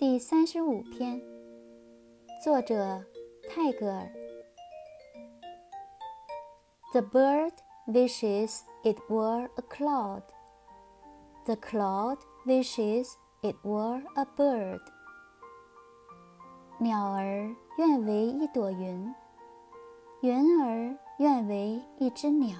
第三十五篇作者泰戈尔 the bird wishes it were a cloud the cloud wishes it were a bird 鸟儿愿为一朵云云儿愿为一只鸟